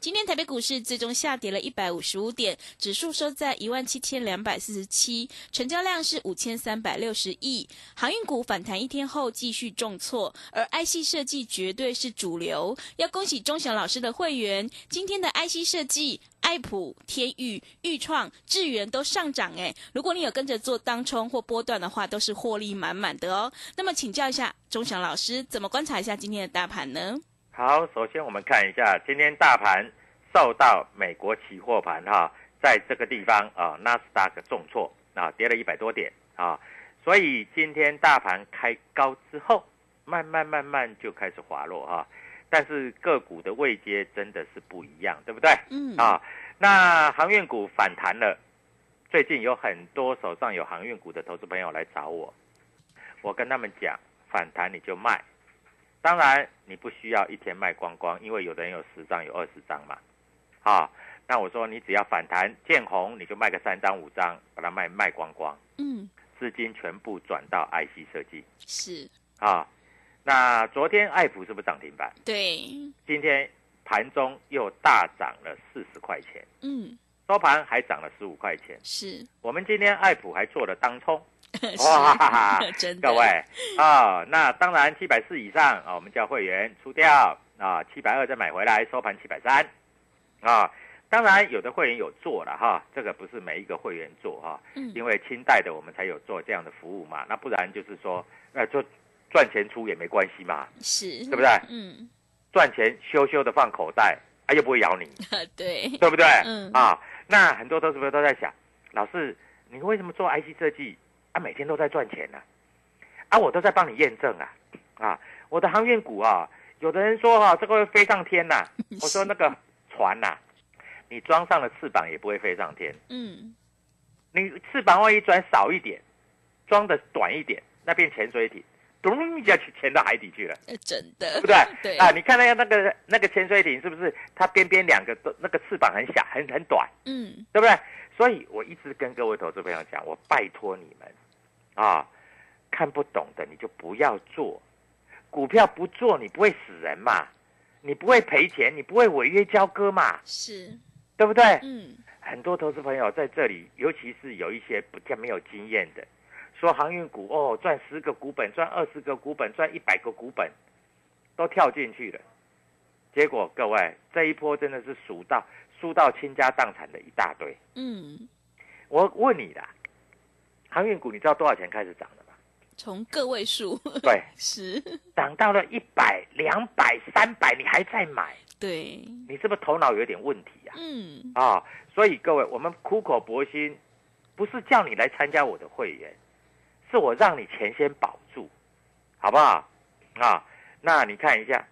今天台北股市最终下跌了一百五十五点，指数收在一万七千两百四十七，成交量是五千三百六十亿。航运股反弹一天后继续重挫，而 IC 设计绝对是主流。要恭喜钟祥老师的会员，今天的 IC 设计。爱普、天域、豫创、智源都上涨哎！如果你有跟着做当冲或波段的话，都是获利满满的哦。那么请教一下钟祥老师，怎么观察一下今天的大盘呢？好，首先我们看一下今天大盘受到美国期货盘哈，在这个地方啊，纳斯达克重挫啊，跌了一百多点啊，所以今天大盘开高之后，慢慢慢慢就开始滑落哈。但是个股的位阶真的是不一样，对不对？嗯啊，那航运股反弹了，最近有很多手上有航运股的投资朋友来找我，我跟他们讲，反弹你就卖，当然你不需要一天卖光光，因为有的人有十张有二十张嘛，啊，那我说你只要反弹见红，你就卖个三张五张，把它卖卖光光，嗯，资金全部转到 IC 设计。是。啊。那昨天爱普是不是涨停板？对，今天盘中又大涨了四十块钱，嗯，收盘还涨了十五块钱。是。我们今天爱普还做了当冲，哇，真的，各位。啊、那当然七百四以上啊，我们叫会员出掉啊，七百二再买回来，收盘七百三。啊。当然有的会员有做了哈，这个不是每一个会员做哈，嗯。因为清代的我们才有做这样的服务嘛，那不然就是说，呃，就赚钱出也没关系嘛，是，对不对？嗯，赚钱羞羞的放口袋，啊又不会咬你，对，对不对？嗯。啊，那很多投资朋友都在想，老师，你为什么做 IC 设计啊？每天都在赚钱呢、啊？我都在帮你验证啊，啊，我的航运股啊，有的人说哈、这个会飞上天呐、我说那个船呐、你装上了翅膀也不会飞上天，嗯，你翅膀万一转少一点，装的短一点，那变潜水艇，咚一下去潜到海底去了。呃真的，对不对？对啊，你看那个那个那个潜水艇是不是它边边两个都那个翅膀很小很很短，嗯，对不对？所以我一直跟各位投资朋友讲，我拜托你们啊，看不懂的你就不要做，股票不做你不会死人嘛，你不会赔钱，你不会违约交割嘛，是，对不对？嗯，很多投资朋友在这里，尤其是有一些比较没有经验的，说航运股哦赚十个股本，赚二十个股本，赚一百个股本，都跳进去了。结果各位这一波真的是输到输到倾家荡产的一大堆。嗯，我问你啦，航运股你知道多少钱开始涨的吗？从个位数，对，是，涨到了一百、两百、三百，你还在买，对，你是不是头脑有点问题呀、嗯，啊？所以各位，我们苦口婆心，不是叫你来参加我的会员，是我让你钱先保住，好不好？啊，那你看一下，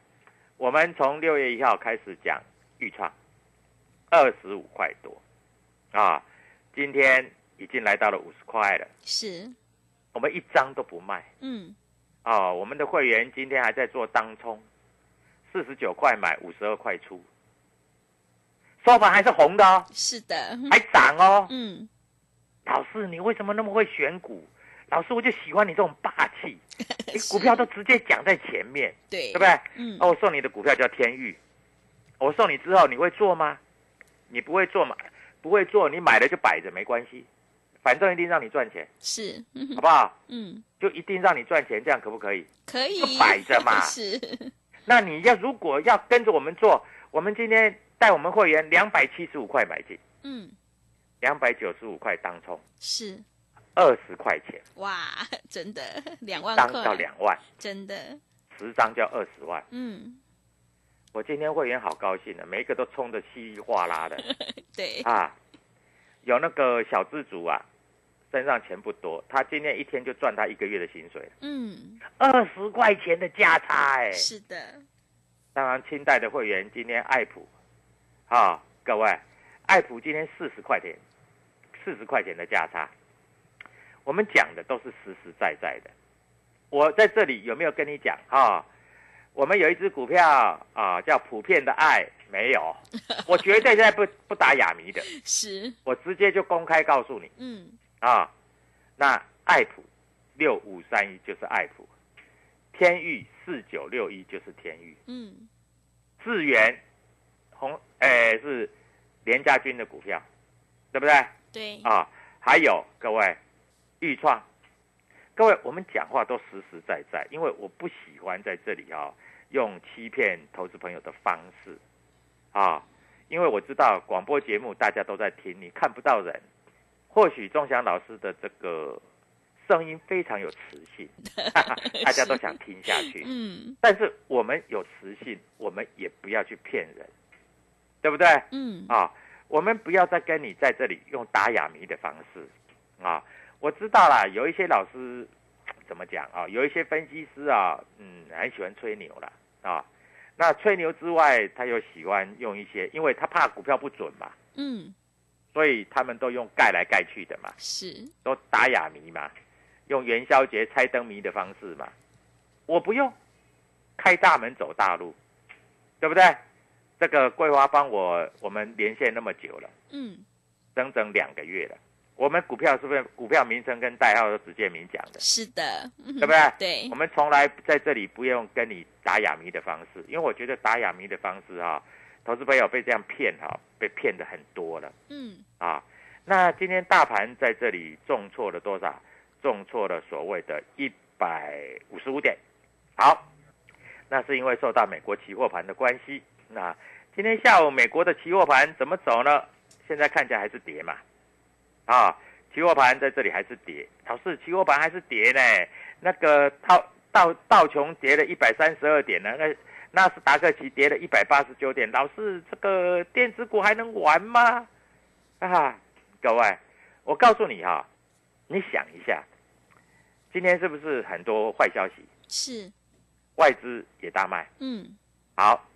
我们从六月一号开始讲预创，二十五块多，啊，今天已经来到了五十块了，是，我们一张都不卖。嗯，哦，我们的会员今天还在做当冲，四十九块买，五十二块出，收盘还是红的哦，是的，还涨哦。嗯，老师，你为什么那么会选股？老师，我就喜欢你这种霸气，你股票都直接讲在前面，对，对不对？嗯，哦，我送你的股票叫天域，我送你之后你会做吗？你不会做嘛？不会做，你买了就摆着没关系，反正一定让你赚钱，是，嗯好不好？嗯，就一定让你赚钱，这样可不可以？可以就摆着嘛 是，那你要如果要跟着我们做，我们今天带我们会员两百七十五块买进，嗯，两百九十五块当冲，是，二十块钱。哇，真的两万当块，到两万，真的，十张就二十万。嗯，我今天会员好高兴的，每一个都冲的稀里哗啦的。对，啊！有那个小资族啊，身上钱不多，他今天一天就赚他一个月的薪水，嗯，二十块钱的价差哎、是的，当然，清代的会员今天爱普，啊，各位，爱普今天四十块钱，四十块钱的价差，我们讲的都是实实在在的。我在这里有没有跟你讲啊？我们有一只股票啊，叫普遍的爱，没有，我绝对在不不打哑谜的，是，我直接就公开告诉你嗯，啊。那爱普六五三一就是爱普，天域四九六一就是天域。嗯，智源红，诶、是连家军的股票，对不对对，啊？还有各位，豫创，各位我们讲话都实实在在，因为我不喜欢在这里啊用欺骗投资朋友的方式啊，因为我知道广播节目大家都在听，你看不到人，或许钟祥老师的这个声音非常有磁性，大家都想听下去。嗯但是我们有磁性，我们也不要去骗人，对不对？嗯，啊，我们不要再跟你在这里用打哑谜的方式啊。我知道啦，有一些老师 怎么讲啊？有一些分析师啊，嗯，很喜欢吹牛了啊。那吹牛之外，他又喜欢用一些，因为他怕股票不准嘛，嗯，所以他们都用盖来盖去的嘛。是，都打哑谜嘛，用元宵节猜灯谜的方式嘛。我不用，开大门走大路，对不对？这个桂花帮我我们连线那么久了，嗯，整整两个月了。我们股票是不是股票名称跟代号都直接明讲的，是的，对不对？对我，们从来在这里不用跟你打哑谜的方式，因为我觉得打哑谜的方式哈、投资朋友被这样骗哈、被骗的很多了。嗯，啊，那今天大盘在这里重挫了多少？重挫了所谓的一百五十五点。好，那是因为受到美国期货盘的关系。那今天下午美国的期货盘怎么走呢？现在看起来还是跌嘛。啊，期货盘在这里还是跌。老师，期货盘还是跌呢？那个道道道琼跌了一百三十二点呢，那纳斯达克期跌了一百八十九点。老师，这个电子股还能玩吗？啊，各位，我告诉你哈、你想一下，今天是不是很多坏消息？是，外资也大卖。嗯，好，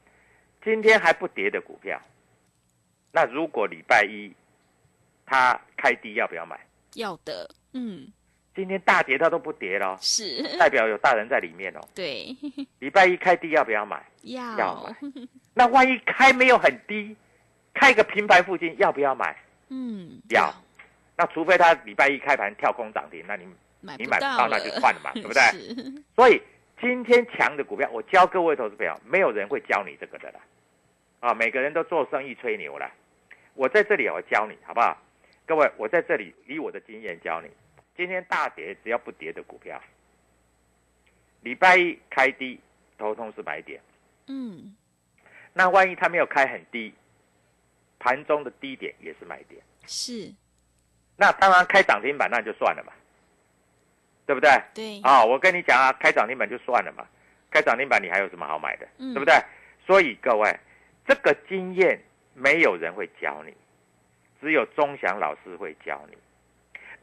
今天还不跌的股票，那如果礼拜一它开低，要不要买？要的，嗯，今天大跌它都不跌了，是，代表有大人在里面哦。对，礼拜一开低要不要买？要要买那万一开没有很低，开个平盘附近要不要买？嗯，要那除非它礼拜一开盘跳空涨停，那你买你买不到那就算了嘛 对不对，所以今天强的股票，我教各位投资朋友，没有人会教你这个的啦。啊，每个人都做生意吹牛了。我在这里我教你好不好？各位，我在这里以我的经验教你，今天大跌只要不跌的股票，礼拜一开低，头痛是买点。嗯，那万一它没有开很低，盘中的低点也是买点。是，那当然开涨停板那就算了嘛，对不对？对，啊、我跟你讲啊，开涨停板就算了嘛，开涨停板你还有什么好买的，嗯。对不对？所以各位，这个经验没有人会教你，只有钟祥老师会教你。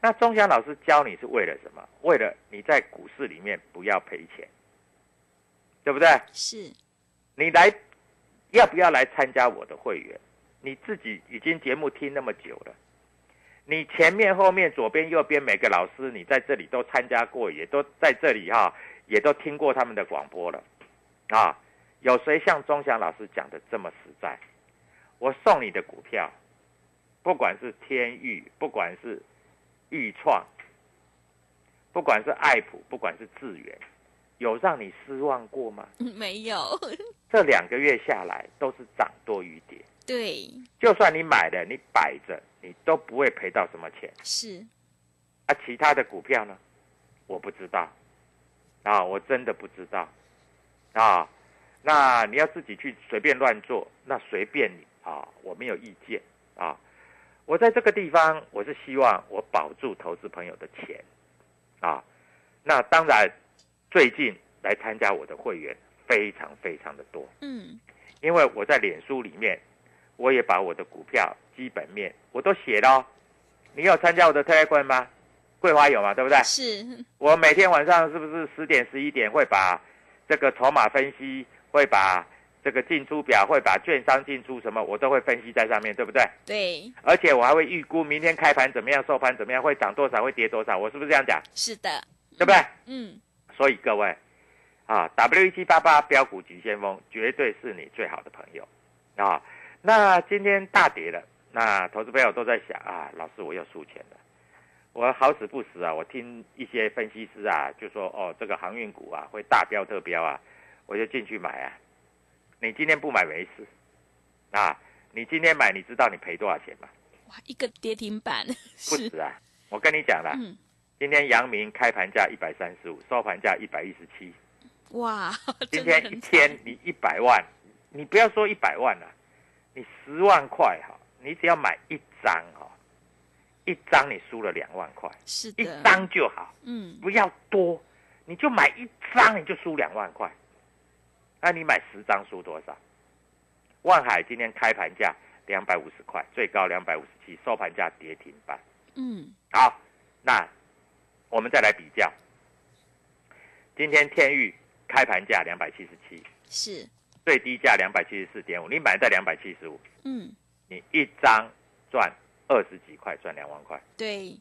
那钟祥老师教你是为了什么？为了你在股市里面不要赔钱，对不对？是，你来要不要来参加我的会员？你自己已经节目听那么久了，你前面后面左边右边每个老师，你在这里都参加过，也都在这里哈、也都听过他们的广播了，啊，有谁像钟祥老师讲的这么实在？我送你的股票，不管是天域，不管是豫创，不管是爱普，不管是智源，有让你失望过吗？没有，这两个月下来都是涨多于跌，对，就算你买了，你摆着，你都不会赔到什么钱。是，啊，其他的股票呢？我不知道，啊，我真的不知道，啊，那你要自己去随便乱做，那随便你啊，我没有意见啊。我在这个地方，我是希望我保住投资朋友的钱，啊，那当然，最近来参加我的会员非常非常的多，嗯，因为我在脸书里面，我也把我的股票基本面我都写了哦。你有参加我的特 e 吗？桂花有嘛，对不对？是，我每天晚上是不是十点十一点会把这个筹码分析，会把这个进出表，会把券商进出什么，我都会分析在上面，对不对？对，而且我还会预估明天开盘怎么样，收盘怎么样，会涨多少，会跌多少，我是不是这样讲？是的，对不对？嗯，所以各位啊，W 一七八八标股急先锋绝对是你最好的朋友啊。那今天大跌了，那投资朋友都在想啊，老师我又输钱了。我好死不死啊，我听一些分析师啊，就说哦，这个航运股啊会大标特标啊，我就进去买啊。你今天不买没事啊，你今天买，你知道你赔多少钱吗？哇，一个跌停板，是，不止啊，我跟你讲了，嗯，今天阳明开盘价一百三十五，收盘价一百一十七。哇，今天一天你一百万，你不要说一百万了、你十万块哈，你只要买一张哈，一张你输了两万块，是的，张就好，嗯，不要多，你就买一张你就输两万块，那你买十张输多少？万海今天开盘价两百五十块，最高两百五十七，收盘价跌停板。嗯，好，那我们再来比较，今天天域开盘价两百七十七，是，最低价两百七十四点五，你买在两百七十五，嗯，你一张赚二十几块，赚两万块。对，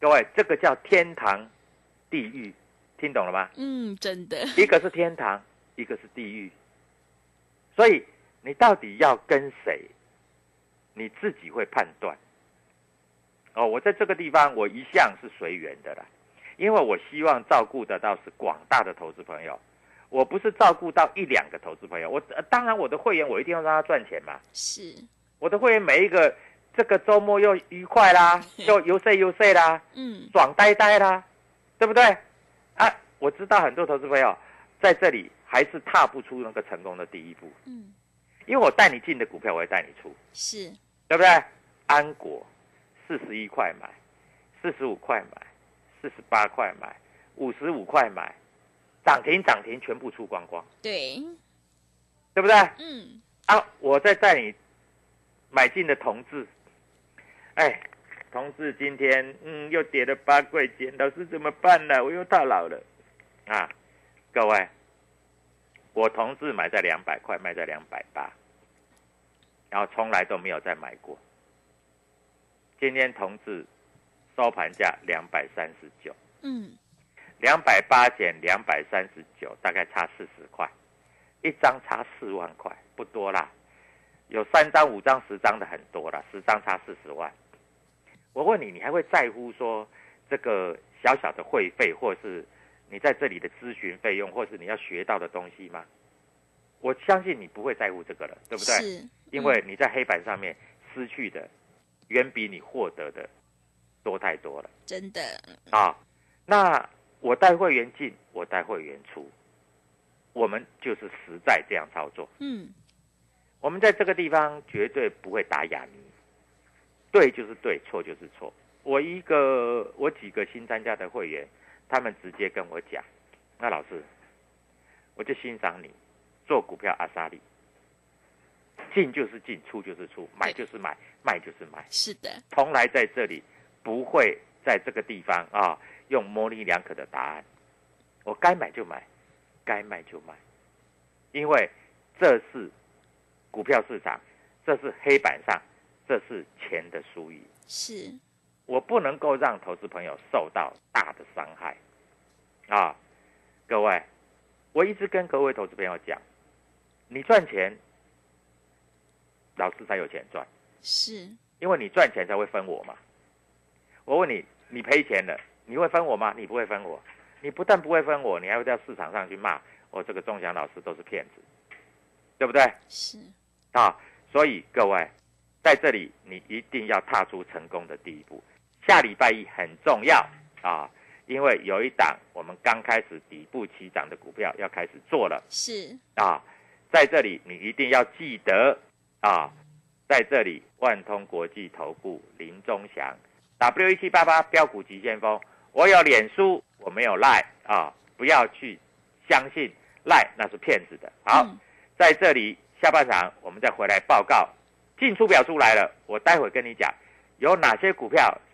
各位，这个叫天堂地狱，听懂了吗？嗯，真的，一个是天堂，一个是地狱。所以你到底要跟谁，你自己会判断。哦，我在这个地方我一向是随缘的啦，因为我希望照顾得到是广大的投资朋友，我不是照顾到一两个投资朋友。我、呃当然我的会员我一定要让他赚钱嘛，是，我的会员每一个这个周末又愉快啦，又游说游说啦，嗯，爽呆呆啦，对不对？啊，我知道很多投资朋友在这里还是踏不出那个成功的第一步，嗯，因为我带你进的股票，我会带你出，是，对不对？安国四十一块买，四十五块买，四十八块买，五十五块买，涨停涨停全部出光光，对，对不对？嗯，啊，我再带你买进的同志，哎，同志今天嗯又跌了八块钱，老师怎么办呢？我又套牢了啊！各位，我同志买在两百块，卖在两百八，然后从来都没有再买过。今天同志收盘价两百三十九，嗯，两百八减两百三十九，大概差四十块，一张差四万块，不多啦。有三张、五张、十张的很多了，十张差四十万。我问你，你还会在乎说这个小小的会费，或是你在这里的咨询费用，或是你要学到的东西吗？我相信你不会在乎这个了，对不对？是，因为你在黑板上面失去的，远比你获得的多太多了。真的，啊，那我带会员进，我带会员出，我们就是实在这样操作。嗯，我们在这个地方绝对不会打哑谜，对就是对，错就是错。我一个我几个新参加的会员，他们直接跟我讲，那老师，我就欣赏你做股票阿萨利，进就是进，出就是出，买就是买，卖就是卖，是的，从来在这里不会在这个地方啊用模棱两可的答案，我该买就买，该卖就卖，因为这是股票市场，这是黑板上，这是钱的输赢。是我不能够让投资朋友受到大的伤害啊！各位，我一直跟各位投资朋友讲，你赚钱，老师才有钱赚，是，因为你赚钱才会分我嘛。我问你，你赔钱了，你会分我吗？你不会分我，你不但不会分我，你还会到市场上去骂我这个中祥老师都是骗子，对不对？是，啊，所以各位在这里，你一定要踏出成功的第一步。下礼拜一很重要啊，因为有一档我们刚开始底部起涨的股票要开始做了。是，啊，在这里你一定要记得啊，在这里万通国际投顾林忠祥 W 一七八八标股急先锋，我有脸书，我没有赖啊，不要去相信赖那是骗子的。好，嗯。在这里下半场我们再回来报告，进出表出来了，我待会跟你讲有哪些股票是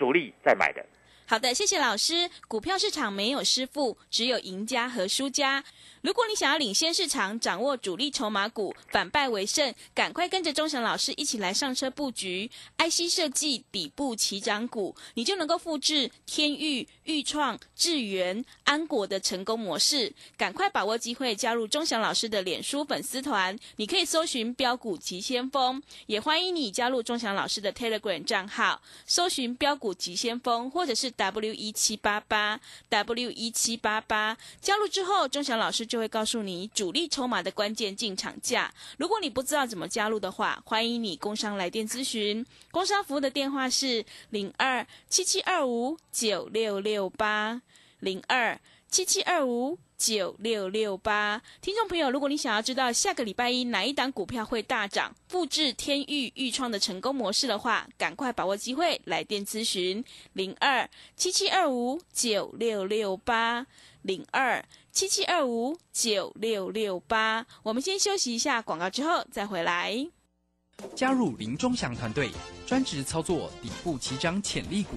主力在买的。好的，谢谢老师。股票市场没有师傅，只有赢家和输家。如果你想要领先市场，掌握主力筹码股，反败为胜，赶快跟着钟祥老师一起来上车布局 IC 设计底部起涨股，你就能够复制天域、豫创、智源、安国的成功模式。赶快把握机会，加入钟祥老师的脸书粉丝团，你可以搜寻标股急先锋，也欢迎你加入钟祥老师的 Telegram 账号，搜寻标股急先锋，或者是 W 一七八八 W 一七八八。加入之后，钟祥老师就会告诉你主力筹码的关键进场价。如果你不知道怎么加入的话，欢迎你工商来电咨询。工商服务的电话是零二七七二五九六六八零二七七二五。九六六八，听众朋友，如果你想要知道下个礼拜一哪一档股票会大涨，复制天域豫创的成功模式的话，赶快把握机会来电咨询零二七七二五九六六八零二七七二五九六六八。我们先休息一下广告，之后再回来。加入林忠祥团队，专职操作底部起涨潜力股，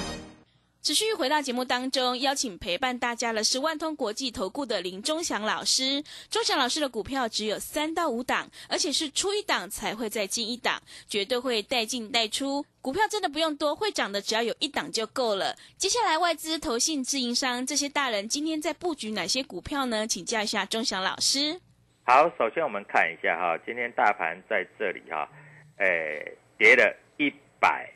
持续回到节目当中，邀请陪伴大家的是万通国际投顾的林忠祥老师。忠祥老师的股票只有三到五档，而且是出一档才会再进一档，绝对会带进带出。股票真的不用多，会涨的只要有一档就够了。接下来外资、投信、自营商这些大人今天在布局哪些股票呢？请教一下忠祥老师。好，首先我们看一下哈，今天大盘在这里哈，诶，跌了一百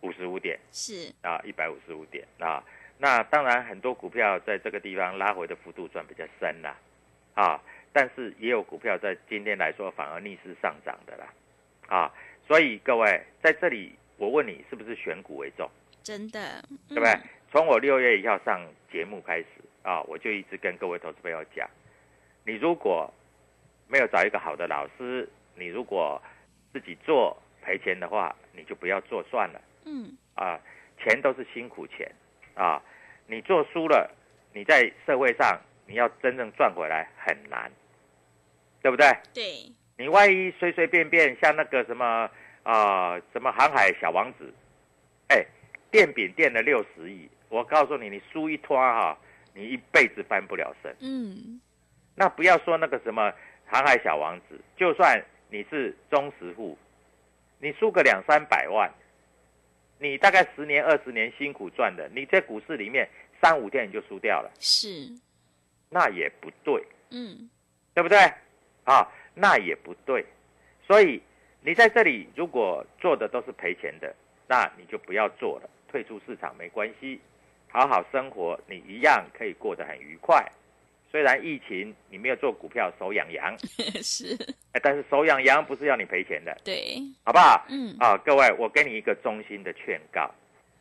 五十五点是啊，一百五十五点啊。那当然，很多股票在这个地方拉回的幅度算比较深啦，啊，但是也有股票在今天来说反而逆势上涨的啦，啊，所以各位在这里，我问你是不是选股为重？真的，对不对嗯？从我六月一号上节目开始啊，我就一直跟各位投资朋友讲，你如果没有找一个好的老师，你如果自己做赔钱的话，你就不要做算了嗯，啊。钱都是辛苦钱啊，你做输了，你在社会上你要真正赚回来很难，对不对？对，你万一随随便便像那个什么啊、什么航海小王子，哎，垫饼垫了六十亿，我告诉你，你输一拖哈、你一辈子翻不了身。嗯，那不要说那个什么航海小王子，就算你是中实户，你输个两三百万，你大概十年二十年辛苦赚的，你在股市里面三五天你就输掉了，是，那也不对。嗯，对不对？啊，那也不对。所以你在这里如果做的都是赔钱的，那你就不要做了，退出市场没关系，好好生活，你一样可以过得很愉快。虽然疫情你没有做股票手痒痒，是，哎但是手痒痒不是要你赔钱的，对，好不好？嗯，啊，各位，我给你一个衷心的劝告，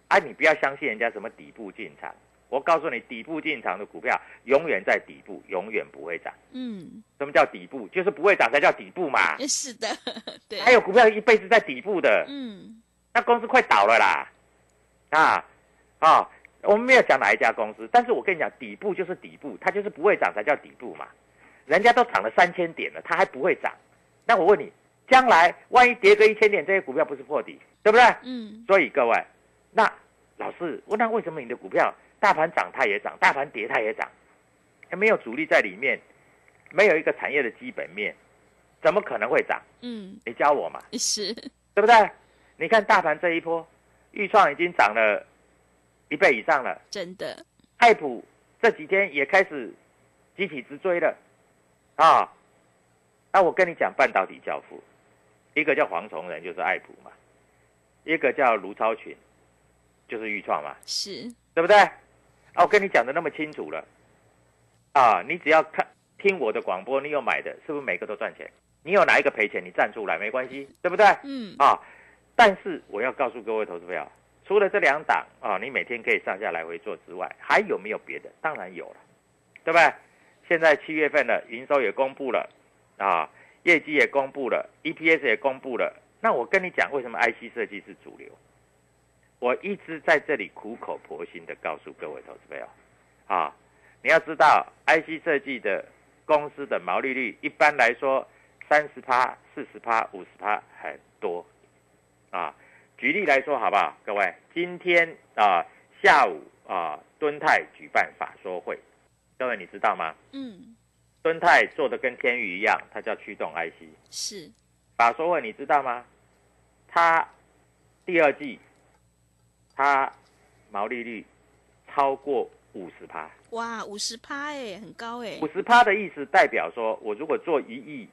啊，你不要相信人家什么底部进场，我告诉你，底部进场的股票永远在底部，永远不会涨。嗯，什么叫底部？就是不会涨才叫底部嘛。是的，对，还有股票一辈子在底部的，嗯，那公司快倒了啦，啊啊，我们没有讲哪一家公司，但是我跟你讲，底部就是底部，它就是不会涨才叫底部嘛。人家都涨了三千点了，它还不会涨，那我问你，将来万一跌个一千点，这些股票不是破底，对不对？嗯，所以各位，那老师，那为什么你的股票大盘涨它也涨，大盘跌它也涨，还没有主力在里面，没有一个产业的基本面，怎么可能会涨？嗯，你教我嘛，是，对不对？你看大盘这一波，豫创已经涨了一倍以上了，真的，爱普这几天也开始集体直追了，啊，那我跟你讲半导体教父，一个叫黄崇仁，就是爱普嘛，一个叫卢超群，就是豫创嘛，是，对不对？啊，我跟你讲的那么清楚了，啊，你只要看听我的广播，你有买的，是不是每个都赚钱？你有哪一个赔钱，你站出来没关系，对不对？嗯，啊，但是我要告诉各位投资朋友，除了这两档啊，你每天可以上下来回做之外，还有没有别的？当然有了，对不对？现在七月份了，营收也公布了，啊，业绩也公布了，EPS 也公布了。那我跟你讲，为什么 IC 设计是主流？我一直在这里苦口婆心的告诉各位投资朋友，啊，你要知道 IC 设计的公司的毛利率，一般来说三十趴、四十趴、五十趴很多，啊，举例来说好不好？各位，今天啊下午啊敦泰举办法说会，各位你知道吗？嗯，敦泰做的跟天宇一样，它叫驱动 IC。是，法说会你知道吗？它第二季它毛利率超过五十趴，哇，五十趴哎，很高哎五，十趴的意思代表说，我如果做一亿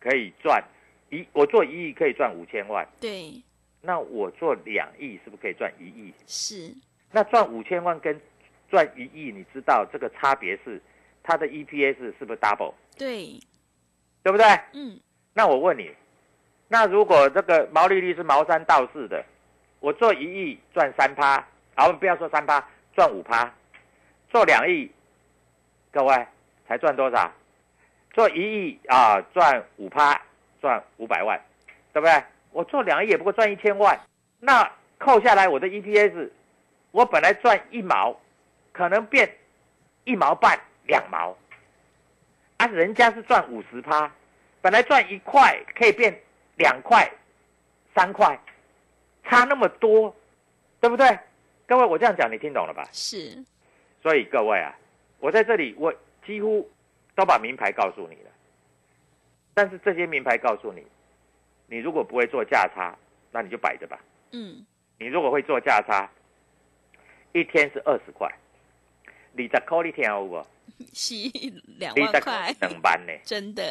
可以赚一，我做一亿可以赚五千万，对，那我做两亿是不是可以赚一亿？是，那赚五千万跟赚一亿，你知道这个差别是它的 EPS 是不是 double？对，对不对？嗯，那我问你，那如果这个毛利率是毛三到四的，我做一亿赚三趴，好，我们不要说三趴，赚五趴，做两亿，各位才赚多少？做一亿啊，赚五趴，赚五百万，对不对？我做两亿也不过赚一千万，那扣下来我的 EPS，我本来赚一毛，可能变一毛半、两毛，啊，人家是赚五十趴，本来赚一块可以变两块、三块，差那么多，对不对？各位，我这样讲你听懂了吧？是，所以各位啊，我在这里我几乎都把名牌告诉你了，但是这些名牌告诉你，你如果不会做价差，那你就摆着吧。嗯，你如果会做价差，一天是二十块，你十块你听有无？是两万块，等班呢，真的，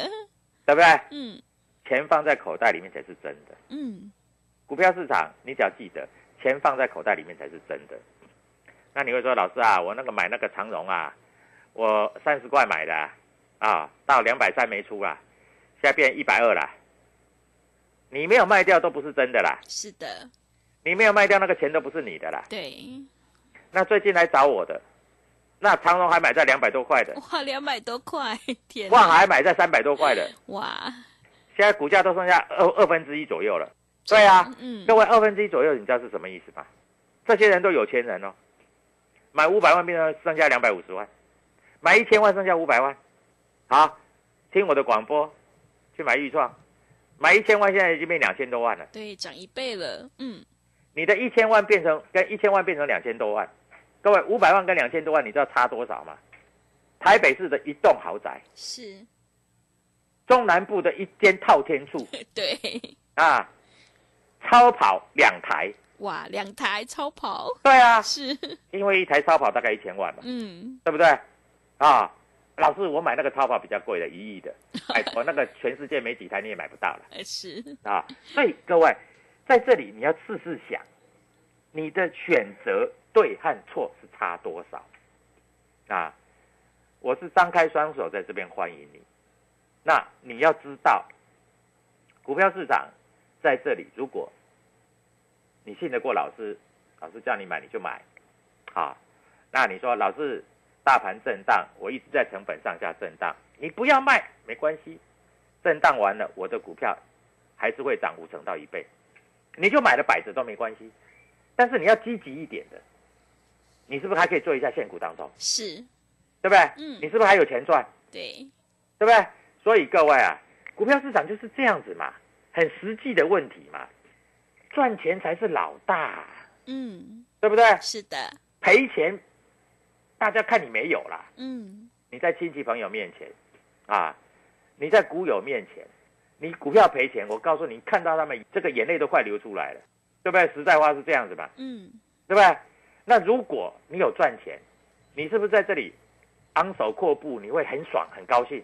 对不对？嗯钱放在口袋里面才是真的。嗯，股票市场，你只要记得，钱放在口袋里面才是真的。那你会说，老师啊，我那个买那个长荣啊，我三十块买的啊，啊到两百三没出啦，现在变一百二啦。你没有卖掉都不是真的啦，是的，你没有卖掉那个钱都不是你的啦。对，那最近来找我的，那长隆还买在两百多块的，哇，两百多块，天万哪，海买在三百多块的，哇，现在股价都剩下二二分之一左右了。对啊，嗯，各位二分之一左右，你知道是什么意思吗？这些人都有钱人哦，买五百万变成剩下两百五十万，买一千万剩下五百万。好，听我的广播，去买预创，买一千万现在已经变两千多万了。对，涨一倍了，嗯，你的一千万变成跟一千万变成两千多万，各位五百万跟两千多万，你知道差多少吗？台北市的一栋豪宅，是，中南部的一间套天处。对，啊，超跑两台。哇，两台超跑，对啊，是，因为一台超跑大概一千万嘛，嗯，对不对？啊，老师，我买那个超跑比较贵的，一亿的，哎，我那个全世界没几台你也买不到了呃是，啊。所以各位在这里你要试试想，你的选择对和错是差多少啊？我是张开双手在这边欢迎你。那你要知道，股票市场在这里，如果你信得过老师，老师叫你买你就买，好，那你说老师大盘震荡，我一直在成本上下震荡，你不要卖没关系，震荡完了我的股票还是会涨五成到一倍，你就买了摆着都没关系，但是你要积极一点的，你是不是还可以做一下现股当中，是，对不对？嗯你是不是还有钱赚？对，对不对？所以各位啊，股票市场就是这样子嘛，很实际的问题嘛，赚钱才是老大，嗯，对不对？是的，赔钱，大家看你没有啦。嗯，你在亲戚朋友面前，啊，你在股友面前，你股票赔钱，我告诉你，看到他们这个眼泪都快流出来了，对不对？实在话是这样子嘛，嗯，对不对？那如果你有赚钱，你是不是在这里昂首阔步，你会很爽很高兴，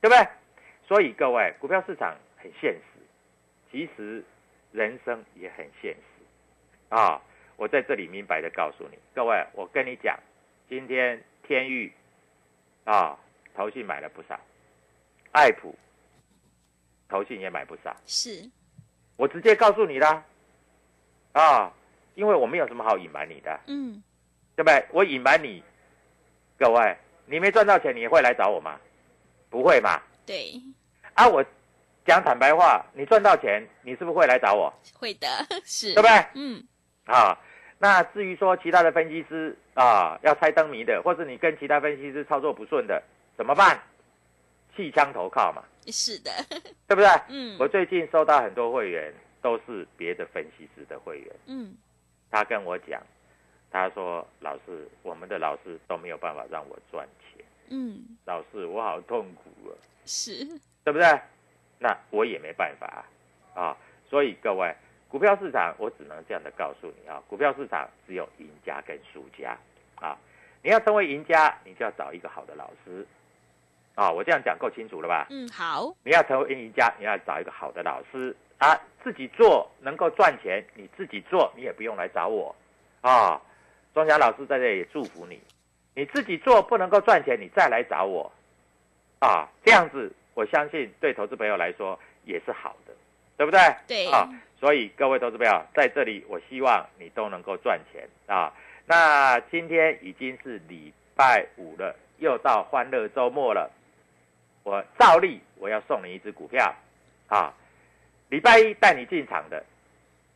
对不对？所以各位，股票市场很现实，其实人生也很现实啊！我在这里明白的告诉你，各位，我跟你讲，今天天域啊，投信买了不少，爱普投信也买不少，是，我直接告诉你啦，啊，因为我没有什么好隐瞒你的，嗯，对不对？我隐瞒你，各位，你没赚到钱，你会来找我吗？不会嘛？对，啊，我讲坦白话，你赚到钱，你是不是会来找我？会的，是，对不对？嗯，啊，那至于说其他的分析师啊，要猜灯谜的，或是你跟其他分析师操作不顺的，怎么办？弃枪投靠嘛，是的，对不对？嗯，我最近收到很多会员都是别的分析师的会员，嗯，他跟我讲，他说老师，我们的老师都没有办法让我赚钱，嗯，老师我好痛苦啊，是，对不对？那我也没办法啊，啊，所以各位，股票市场我只能这样的告诉你啊，股票市场只有赢家跟输家啊，你要成为赢家，你就要找一个好的老师啊，我这样讲够清楚了吧？嗯，好，你要成为赢家，你要找一个好的老师啊，自己做能够赚钱，你自己做，你也不用来找我啊。庄霞老师在这里也祝福你，你自己做不能够赚钱，你再来找我啊，这样子我相信对投资朋友来说也是好的，对不对？对啊，所以各位投资朋友在这里，我希望你都能够赚钱啊。那今天已经是礼拜五了，又到欢乐周末了。我照例我要送你一只股票，啊，礼拜一带你进场的，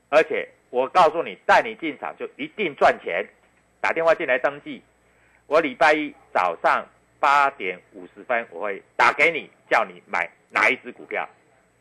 而且我告诉你，带你进场就一定赚钱。打电话进来登记，我礼拜一早上八点五十分我会打给你，叫你买哪一只股票，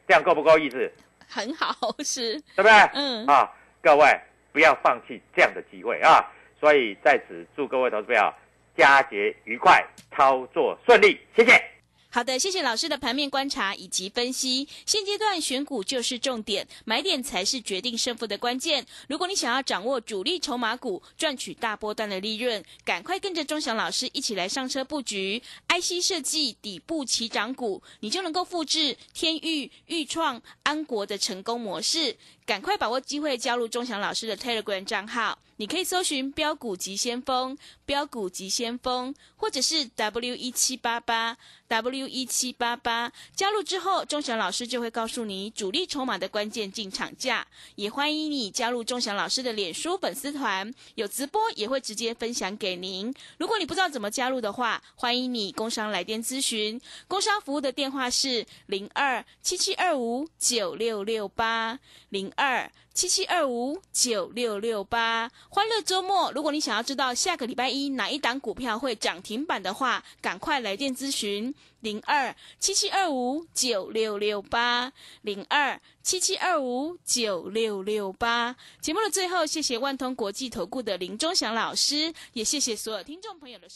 这样够不够意思？很好，是，对不对？嗯，啊，各位不要放弃这样的机会啊！所以在此祝各位投资朋友佳节愉快，操作顺利，谢谢。好的，谢谢老师的盘面观察以及分析。现阶段选股就是重点，买点才是决定胜负的关键。如果你想要掌握主力筹码股，赚取大波段的利润，赶快跟着钟祥老师一起来上车布局 IC 设计底部起涨股，你就能够复制天域、豫创、安国的成功模式。赶快把握机会，加入钟祥老师的 Telegram 账号。你可以搜寻“标股急先锋”、“标股急先锋”，或者是 W 一七八八 W 一七八八。加入之后，钟祥老师就会告诉你主力筹码的关键进场价。也欢迎你加入钟祥老师的脸书粉丝团，有直播也会直接分享给您。如果你不知道怎么加入的话，欢迎你工商来电咨询。工商服务的电话是零二七七二五九六六八零二七七二五九六六八。欢乐周末，如果你想要知道下个礼拜一哪一档股票会涨停板的话，赶快来电咨询零二七七二五九六六八零二七七二五九六六八。节目的最后，谢谢万通国际投顾的林忠祥老师，也谢谢所有听众朋友的。